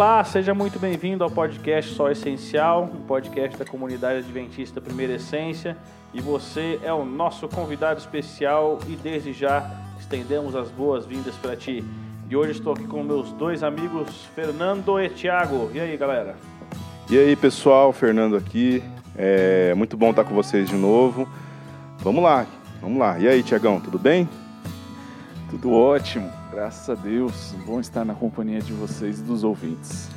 Olá, seja muito bem-vindo ao podcast Só Essencial, um podcast da comunidade adventista Primeira Essência. E você é o nosso convidado especial e desde já estendemos as boas-vindas para ti. E hoje estou aqui com meus dois amigos, Fernando e Thiago. E aí, galera? E aí, pessoal, Fernando aqui. É muito bom estar com vocês de novo. Vamos lá, vamos lá. E aí, Tiagão, tudo bem? Tudo ótimo, graças a Deus. Bom estar na companhia de vocês e dos ouvintes.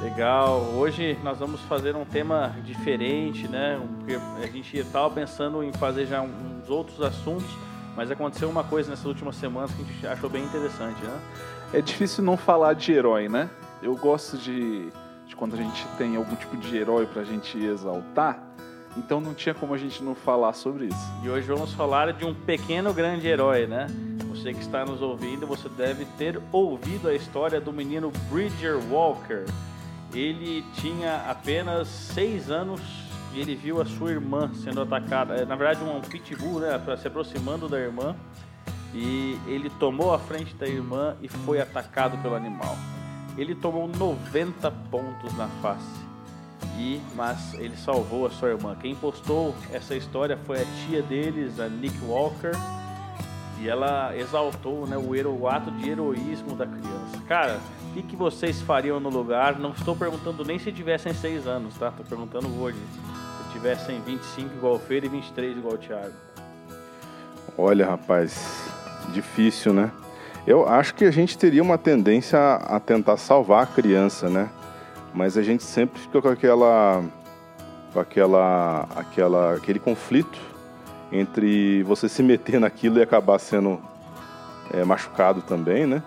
Legal. Hoje nós vamos fazer um tema diferente, né? Porque a gente estava pensando em fazer já uns outros assuntos, mas aconteceu uma coisa nessas últimas semanas que a gente achou bem interessante, né? É difícil não falar de herói, né? Eu gosto de, de quando a gente tem algum tipo de herói para a gente exaltar. Então não tinha como a gente não falar sobre isso. E hoje vamos falar de um pequeno grande herói, né? Você que está nos ouvindo, você deve ter ouvido a história do menino Bridger Walker. Ele tinha apenas seis anos e ele viu a sua irmã sendo atacada. É, na verdade, um pitbull, né? Se aproximando da irmã. E ele tomou a frente da irmã e foi atacado pelo animal. Ele tomou 90 pontos na face. E, mas ele salvou a sua irmã. Quem postou essa história foi a tia deles, a Nick Walker, e ela exaltou né, o, ato de heroísmo da criança. Cara, o que, que vocês fariam no lugar? Não estou perguntando nem se tivessem 6 anos, tá? Estou perguntando hoje. Se tivessem 25 igual o Feira e 23 igual o Thiago. Olha, rapaz, difícil, né? Eu acho que a gente teria uma tendência a tentar salvar a criança, né? Mas a gente sempre fica com aquela, com aquela, aquela, aquele conflito entre você se meter naquilo e acabar sendo é, machucado também, né?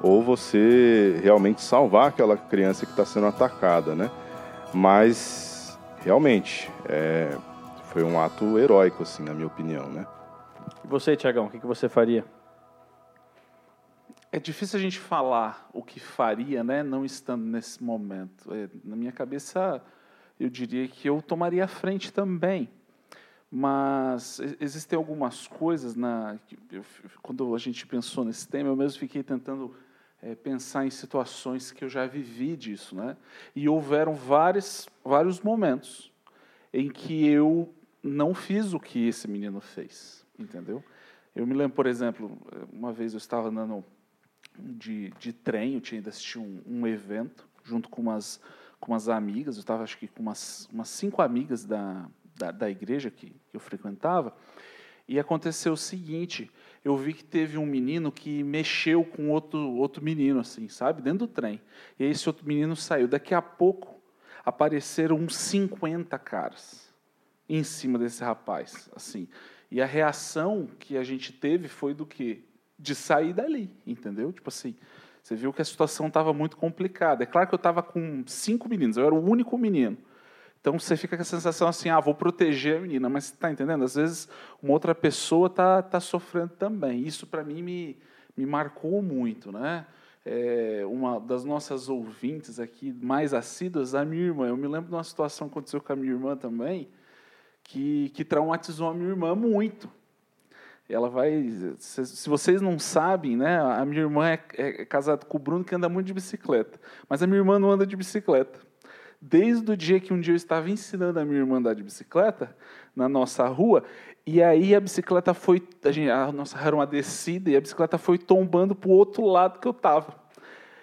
Ou você realmente salvar aquela criança que está sendo atacada, né? Mas realmente é, foi um ato heróico, assim, na minha opinião, né? E você, Tiagão, o que, que você faria? É difícil a gente falar o que faria, né, não estando nesse momento. É, na minha cabeça, eu diria que eu tomaria a frente também. Mas existem algumas coisas na quando a gente pensou nesse tema, eu mesmo fiquei tentando é, pensar em situações que eu já vivi disso, né? E houveram vários vários momentos em que eu não fiz o que esse menino fez, entendeu? Eu me lembro, por exemplo, uma vez eu estava andando de, de trem, eu tinha ido um, um evento junto com umas, com umas amigas, eu estava acho que com umas, umas cinco amigas da, da, da igreja que, que eu frequentava, e aconteceu o seguinte, eu vi que teve um menino que mexeu com outro, outro menino, assim, sabe, dentro do trem. E esse outro menino saiu. Daqui a pouco apareceram uns 50 caras em cima desse rapaz, assim. E a reação que a gente teve foi do quê? de sair dali, entendeu? Tipo assim, você viu que a situação estava muito complicada. É claro que eu estava com cinco meninos, eu era o único menino. Então você fica com a sensação assim, ah, vou proteger a menina, mas está entendendo? Às vezes uma outra pessoa está tá sofrendo também. Isso para mim me, me marcou muito, né? É, uma das nossas ouvintes aqui mais assíduas, a minha irmã. Eu me lembro de uma situação que aconteceu com a minha irmã também, que, que traumatizou a minha irmã muito ela vai. Se, vocês não sabem, né, a minha irmã é, é, casada com o Bruno que anda muito de bicicleta, mas a minha irmã não anda de bicicleta. Desde o dia que um dia eu estava ensinando a minha irmã a andar de bicicleta na nossa rua, e aí a bicicleta foi, a, gente, a nossa era uma descida e a bicicleta foi tombando para o outro lado que eu estava.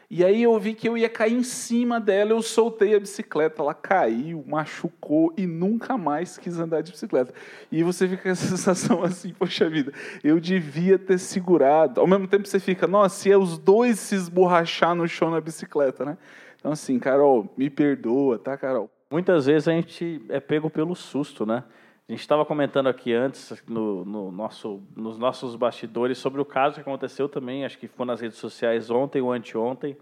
E aí eu vi que eu ia cair em cima dela, eu soltei a bicicleta, ela caiu, machucou e nunca mais quis andar de bicicleta. E você fica com essa sensação assim, poxa vida, eu devia ter segurado. Ao mesmo tempo você fica, nossa, se é os dois se esborrachar no chão na bicicleta, né? Então assim, Carol, me perdoa, tá, Carol? Muitas vezes a gente é pego pelo susto, né? A gente estava comentando aqui antes, no, no, nosso, nos nossos bastidores, sobre o caso que aconteceu também, acho que ficou nas redes sociais ontem ou anteontem,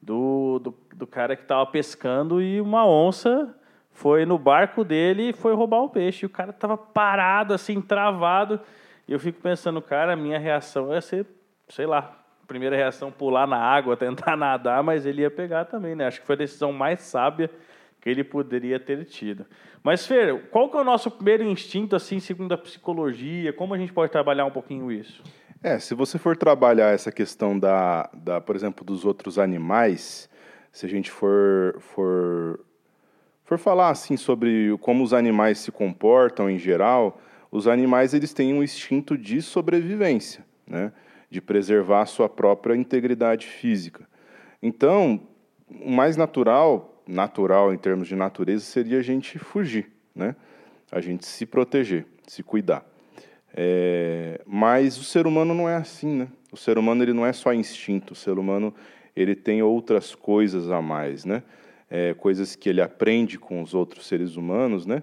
do, do, do cara que estava pescando e uma onça foi no barco dele e foi roubar o peixe. E o cara estava parado, assim, travado. E eu fico pensando, cara, a minha reação ia ser, sei lá, primeira reação pular na água, tentar nadar, mas ele ia pegar também, né? Acho que foi a decisão mais sábia que ele poderia ter tido. Mas, Fer, qual que é o nosso primeiro instinto, assim, segundo a psicologia? Como a gente pode trabalhar um pouquinho isso? É, se você for trabalhar essa questão da, da por exemplo, dos outros animais, Se a gente for, for, for falar assim sobre como os animais se comportam em geral, os animais eles têm um instinto de sobrevivência, né? De preservar a sua própria integridade física. Então, o mais natural, natural em termos de natureza, seria a gente fugir, né? a gente se proteger, se cuidar. É, mas o ser humano não é assim, né? O ser humano ele não é só instinto, o ser humano ele tem outras coisas a mais, né? É, coisas que ele aprende com os outros seres humanos, né?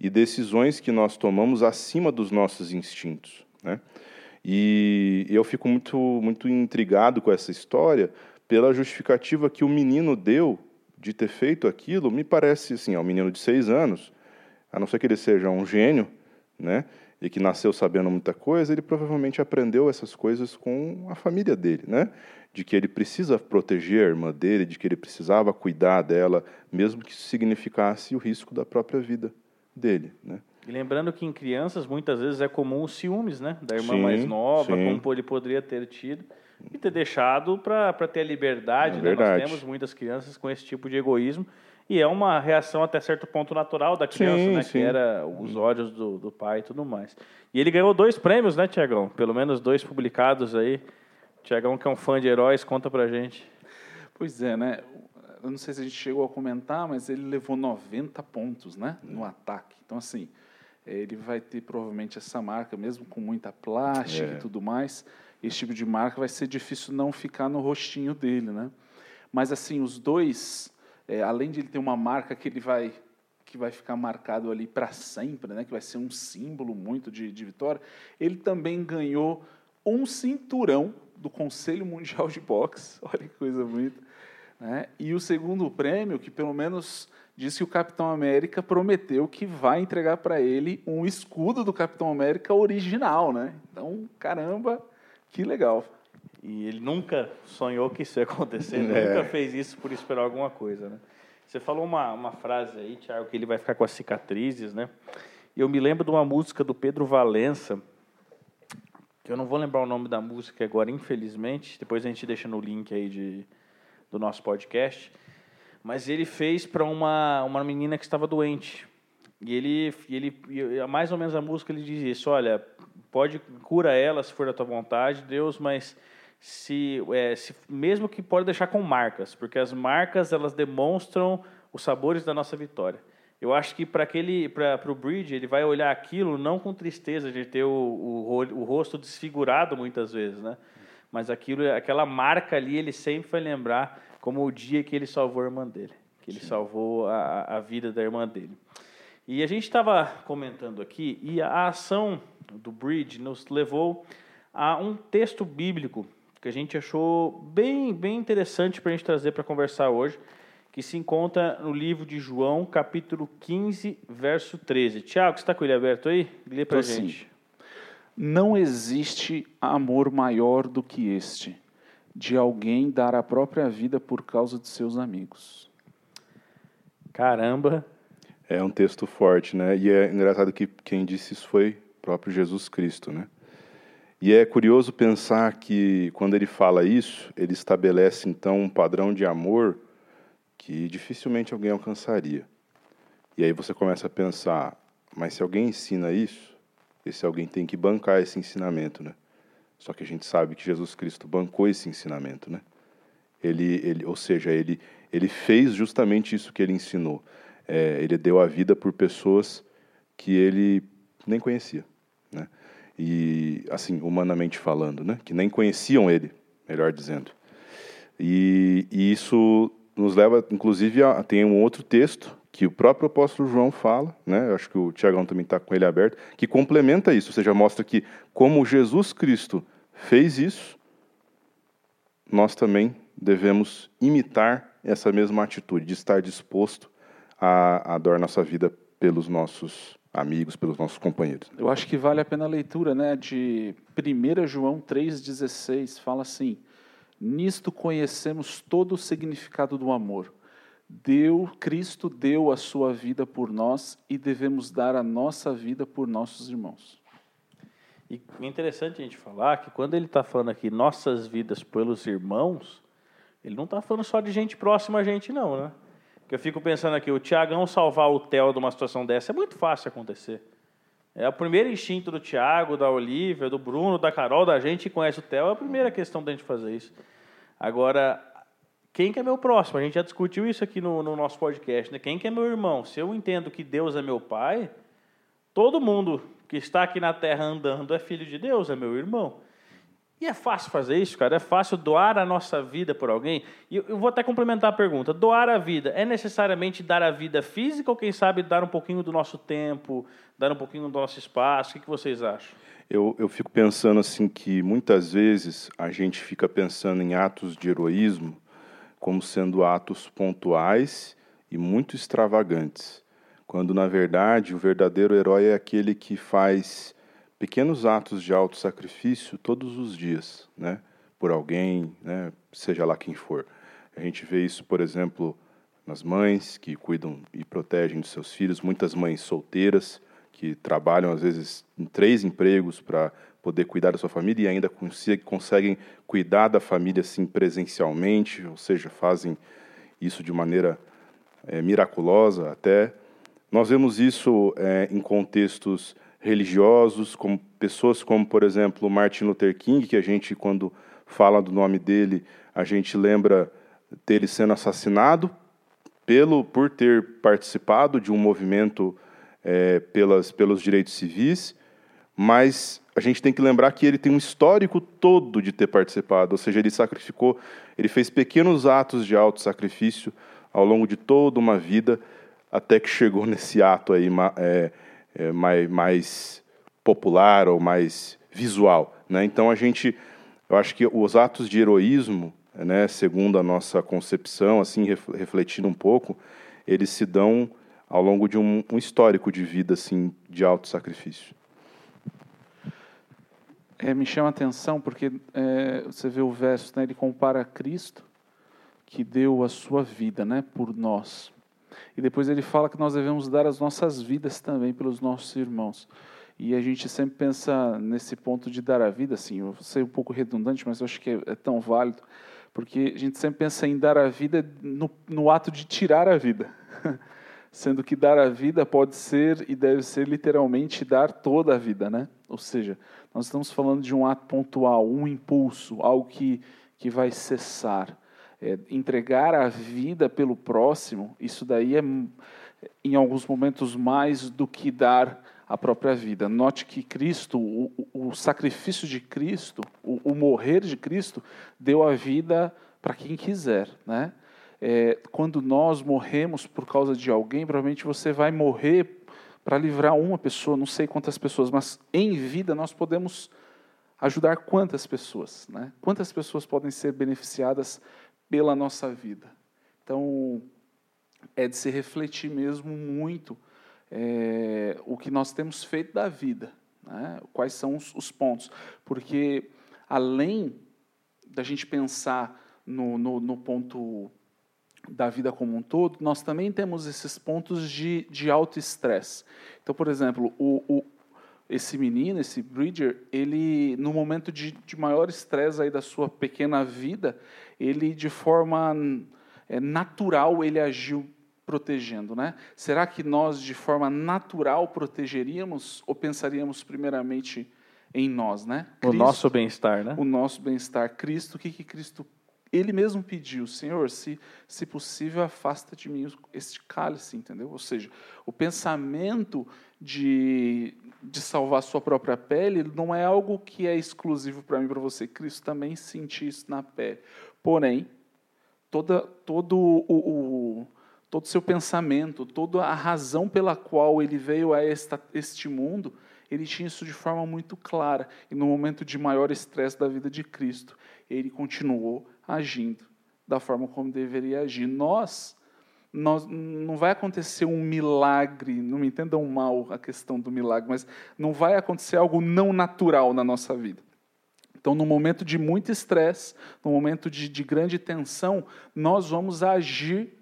E decisões que nós tomamos acima dos nossos instintos, né? E eu fico muito muito intrigado com essa história pela justificativa que o menino deu de ter feito aquilo. Me parece assim, é um menino de seis anos, a não ser que ele seja um gênio, né? e que nasceu sabendo muita coisa, ele provavelmente aprendeu essas coisas com a família dele, né? De que ele precisa proteger a irmã dele, de que ele precisava cuidar dela, mesmo que isso significasse o risco da própria vida dele, né? E lembrando que em crianças muitas vezes é comum os ciúmes, né? Da irmã sim, mais nova, sim. como ele poderia ter tido e ter deixado para ter a liberdade. É né? Nós temos muitas crianças com esse tipo de egoísmo e é uma reação até certo ponto natural da criança, sim, né? Sim. Que era os ódios do, do pai e tudo mais. E ele ganhou dois prêmios, né, Tiagão? Pelo menos dois publicados aí. Tiagão, que é um fã de heróis, conta pra gente. Pois é, né? Eu não sei se a gente chegou a comentar, mas ele levou 90 pontos, né? No ataque. Então, assim, ele vai ter provavelmente essa marca, mesmo com muita plástica é. e tudo mais. Esse tipo de marca vai ser difícil não ficar no rostinho dele, né? Mas, assim, os dois é, além de ele ter uma marca que ele vai que vai ficar marcado ali para sempre, né, que vai ser um símbolo muito de, de vitória, ele também ganhou um cinturão do Conselho Mundial de Boxe, olha que coisa bonita, né? E o segundo prêmio, que pelo menos diz que o Capitão América prometeu que vai entregar para ele um escudo do Capitão América original, né? Então, caramba, que legal. E ele nunca sonhou que isso ia acontecer, é. nunca fez isso por esperar alguma coisa, né? Você falou uma, uma frase aí, Tiago, que ele vai ficar com as cicatrizes, né? E eu me lembro de uma música do Pedro Valença, que eu não vou lembrar o nome da música agora, infelizmente, depois a gente deixa no link aí de, do nosso podcast, mas ele fez para uma, uma menina que estava doente. E ele, ele, mais ou menos a música, ele diz isso, olha, pode, cura ela se for da tua vontade, Deus, mas se, é, se, mesmo que pode deixar com marcas, porque as marcas elas demonstram os sabores da nossa vitória. Eu acho que para aquele, para o Bridge, ele vai olhar aquilo não com tristeza de ter o, o, o, rosto desfigurado muitas vezes, né? Mas aquilo, aquela marca ali, ele sempre vai lembrar como o dia que ele salvou a irmã dele, que ele Sim. salvou a, a vida da irmã dele. E a gente estava comentando aqui e a ação do Bridge nos levou a um texto bíblico que a gente achou bem, bem interessante para a gente trazer para conversar hoje, que se encontra no livro de João, capítulo 15, verso 13. Tiago, você está com ele aberto aí? Lê para a gente. Sim. Não existe amor maior do que este, de alguém dar a própria vida por causa de seus amigos. Caramba! É um texto forte, né? E é engraçado que quem disse isso foi o próprio Jesus Cristo, né? E é curioso pensar que, quando ele fala isso, ele estabelece então um padrão de amor que dificilmente alguém alcançaria. E aí você começa a pensar, mas se alguém ensina isso, esse alguém tem que bancar esse ensinamento, né? Só que a gente sabe que Jesus Cristo bancou esse ensinamento, né? Ele, ele, ou seja, ele, ele fez justamente isso que ele ensinou. É, ele deu a vida por pessoas que ele nem conhecia, né? e assim humanamente falando, né? Que nem conheciam ele, melhor dizendo. E, e isso nos leva, inclusive, a tem um outro texto que o próprio apóstolo João fala, né? Eu acho que o Tiagão também está com ele aberto, que complementa isso, ou seja, mostra que como Jesus Cristo fez isso, nós também devemos imitar essa mesma atitude de estar disposto a, a dar nossa vida pelos nossos amigos, pelos nossos companheiros. Eu acho que vale a pena a leitura, né, de 1 João 3:16, fala assim: Nisto conhecemos todo o significado do amor. Deu, Cristo deu a sua vida por nós e devemos dar a nossa vida por nossos irmãos. E é interessante a gente falar que quando ele está falando aqui nossas vidas pelos irmãos, Ele não está falando só de gente próxima a gente, não, né? Que eu fico pensando aqui, o Tiagão salvar o Theo de uma situação dessa é muito fácil acontecer. É o primeiro instinto do Tiago, da Olivia, do Bruno, da Carol, da gente que conhece o Theo, é a primeira questão da gente fazer isso. Agora, quem que é meu próximo? A gente já discutiu isso aqui no, no nosso podcast, né? Quem que é meu irmão? Se eu entendo que Deus é meu pai, todo mundo que está aqui na terra andando é filho de Deus, é meu irmão. E é fácil fazer isso, cara? É fácil doar a nossa vida por alguém? E eu vou até complementar a pergunta. Doar a vida é necessariamente dar a vida física ou, quem sabe, dar um pouquinho do nosso tempo, dar um pouquinho do nosso espaço? O que vocês acham? Eu, eu fico pensando assim que muitas vezes a gente fica pensando em atos de heroísmo como sendo atos pontuais e muito extravagantes, quando na verdade o verdadeiro herói é aquele que faz pequenos atos de autossacrifício todos os dias, né? Por alguém, né? Seja lá quem for. A gente vê isso, por exemplo, nas mães que cuidam e protegem dos seus filhos, muitas mães solteiras que trabalham às vezes em três empregos para poder cuidar da sua família e ainda conseguem cuidar da família assim presencialmente, ou seja, fazem isso de maneira é, miraculosa até. Nós vemos isso é, em contextos religiosos, como pessoas como, por exemplo, Martin Luther King, que a gente, quando fala do nome dele, a gente lembra dele sendo assassinado pelo por ter participado de um movimento é, pelas, pelos direitos civis, mas a gente tem que lembrar que ele tem um histórico todo de ter participado, ou seja, ele sacrificou, ele fez pequenos atos de auto-sacrifício ao longo de toda uma vida, até que chegou nesse ato aí é, é, mais, mais popular ou mais visual. Né? Então a gente, eu acho que os atos de heroísmo, né, segundo a nossa concepção, assim refletindo um pouco, eles se dão ao longo de um, um histórico de vida assim de auto sacrifício. É, me chama a atenção porque é, você vê o verso, né, ele compara Cristo que deu a sua vida, né, por nós. E depois ele fala que nós devemos dar as nossas vidas também pelos nossos irmãos. E a gente sempre pensa nesse ponto de dar a vida, assim, eu sei um pouco redundante, mas eu acho que é, é tão válido, porque a gente sempre pensa em dar a vida no, no ato de tirar a vida. Sendo que dar a vida pode ser e deve ser literalmente dar toda a vida, né? Ou seja, nós estamos falando de um ato pontual, um impulso, algo que, que vai cessar é, entregar a vida pelo próximo, isso daí é, em alguns momentos, mais do que dar a própria vida. Note que Cristo, o, o sacrifício de Cristo, o, o, morrer de Cristo, deu a vida para quem quiser. Né? É, quando nós morremos por causa de alguém, provavelmente você vai morrer para livrar uma pessoa, não sei quantas pessoas, mas em vida nós podemos ajudar quantas pessoas, né? Quantas pessoas podem ser beneficiadas pela nossa vida. Então, é de se refletir mesmo muito é, o que nós temos feito da vida, né? quais são os, os, pontos. Porque, além da gente pensar no, no, no, ponto da vida como um todo, nós também temos esses pontos de, de alto estresse. Então, por exemplo, o, o, esse menino, esse Bridger, ele, no momento de, de maior estresse aí da sua pequena vida, ele de forma é, natural ele agiu protegendo, né? Será que nós de forma natural protegeríamos ou pensaríamos primeiramente em nós, né? Cristo, o nosso bem-estar, né? O nosso bem-estar. Cristo, o que que Cristo ele mesmo pediu, Senhor, se, se possível, afasta de mim este cálice, entendeu? Ou seja, o pensamento de, de salvar sua própria pele não é algo que é exclusivo para mim para você. Cristo também sentiu isso na pele. Porém, toda, todo o, o todo seu pensamento, toda a razão pela qual ele veio a esta, este mundo, ele tinha isso de forma muito clara. E no momento de maior estresse da vida de Cristo, ele continuou agindo da forma como deveria agir. Nós, nós não vai acontecer um milagre, não me entendam mal a questão do milagre, mas não vai acontecer algo não natural na nossa vida. Então, no momento de muito estresse, no momento de, de grande tensão, nós vamos agir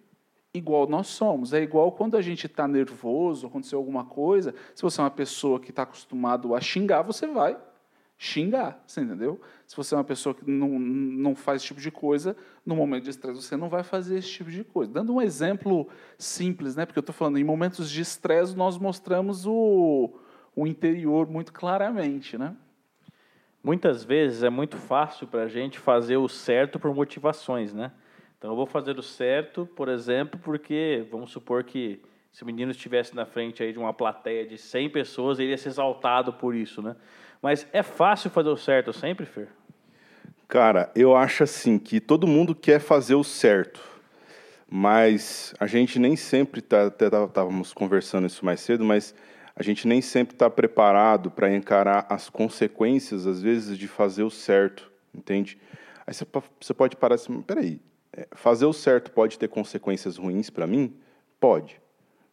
igual nós somos. É igual quando a gente está nervoso, aconteceu alguma coisa. Se você é uma pessoa que está acostumado a xingar, você vai xingar, você entendeu? Se você é uma pessoa que não, não faz esse tipo de coisa, no momento de estresse você não vai fazer esse tipo de coisa. Dando um exemplo simples, né? Porque eu estou falando, em momentos de estresse nós mostramos o, o interior muito claramente, né? Muitas vezes é muito fácil para a gente fazer o certo por motivações, né? Então eu vou fazer o certo, por exemplo, porque vamos supor que se o menino estivesse na frente aí de uma plateia de 100 pessoas, ele ia ser exaltado por isso, né? Mas é fácil fazer o certo sempre, Fer? Cara, eu acho assim que todo mundo quer fazer o certo, mas a gente nem sempre tá, até estávamos conversando isso mais cedo, mas a gente nem sempre está preparado para encarar as consequências, às vezes, de fazer o certo, entende? Aí você pode parar assim, peraí, é, fazer o certo pode ter consequências ruins para mim? Pode.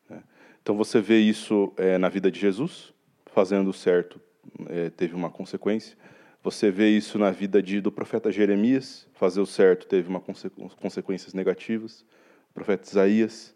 Né? Então você vê isso é, na vida de Jesus, fazendo o certo é, teve uma consequência. Você vê isso na vida de, do profeta Jeremias, fazer o certo teve uma conse consequências negativas. O profeta Isaías.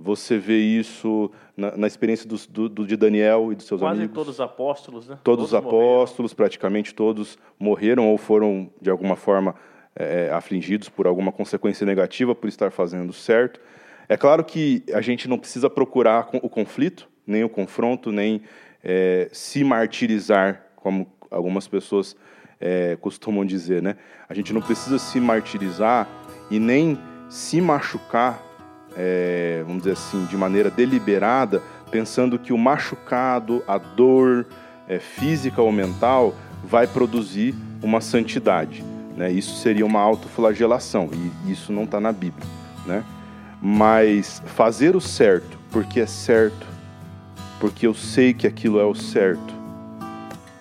Você vê isso na, na experiência dos, do, do, de Daniel e dos seus Quase amigos. Quase todos os apóstolos, né? Todos, todos os apóstolos, morreram. praticamente todos, morreram ou foram, de alguma forma, é, afligidos por alguma consequência negativa por estar fazendo certo. É claro que a gente não precisa procurar o conflito, nem o confronto, nem é, se martirizar, como algumas pessoas é, costumam dizer, né? A gente não precisa se martirizar e nem se machucar, é, vamos dizer assim, de maneira deliberada, pensando que o machucado, a dor é, física ou mental, vai produzir uma santidade. Né? Isso seria uma autoflagelação e isso não está na Bíblia. Né? Mas fazer o certo porque é certo porque eu sei que aquilo é o certo,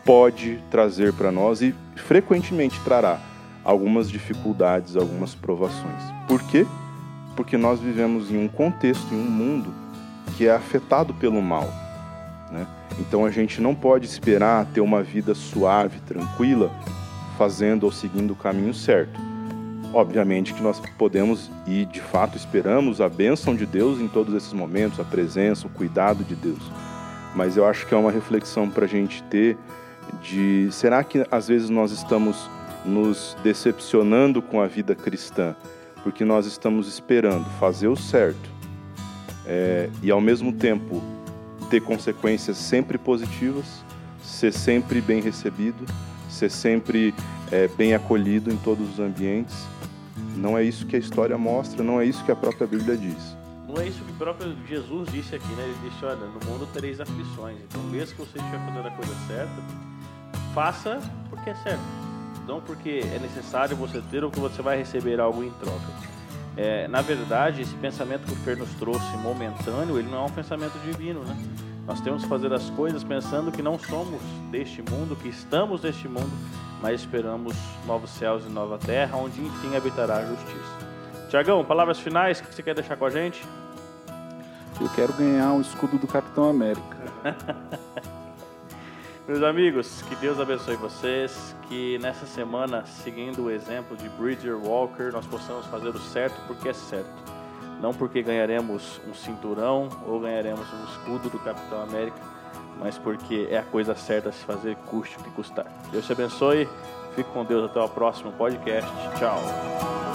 pode trazer para nós e frequentemente trará algumas dificuldades, algumas provações. Por quê? Porque nós vivemos em um contexto, em um mundo que é afetado pelo mal. Né? Então a gente não pode esperar ter uma vida suave, tranquila, fazendo ou seguindo o caminho certo. Obviamente que nós podemos e de fato esperamos a bênção de Deus em todos esses momentos, a presença, o cuidado de Deus mas eu acho que é uma reflexão para a gente ter de será que às vezes nós estamos nos decepcionando com a vida cristã porque nós estamos esperando fazer o certo é, e ao mesmo tempo ter consequências sempre positivas, ser sempre bem recebido, ser sempre é, bem acolhido em todos os ambientes. Não é isso que a história mostra, não é isso que a própria Bíblia diz. Não é isso que o próprio Jesus disse aqui, né? Ele disse, olha, no mundo tereis aflições. Então, mesmo que você estiver fazendo a coisa certa, faça porque é certo. Não porque é necessário você ter ou que você vai receber algo em troca. É, na verdade, esse pensamento que o Fer nos trouxe momentâneo, ele não é um pensamento divino, né? Nós temos que fazer as coisas pensando que não somos deste mundo, que estamos neste mundo, mas esperamos novos céus e nova terra, onde enfim habitará a justiça. Tiagão, palavras finais que você quer deixar com a gente? Eu quero ganhar um escudo do Capitão América. Meus amigos, que Deus abençoe vocês, que nessa semana, seguindo o exemplo de Bridger Walker, nós possamos fazer o certo porque é certo. Não porque ganharemos um cinturão ou ganharemos um escudo do Capitão América, mas porque é a coisa certa a se fazer, custe o que custar. Deus te abençoe, fique com Deus até o próximo podcast. Tchau.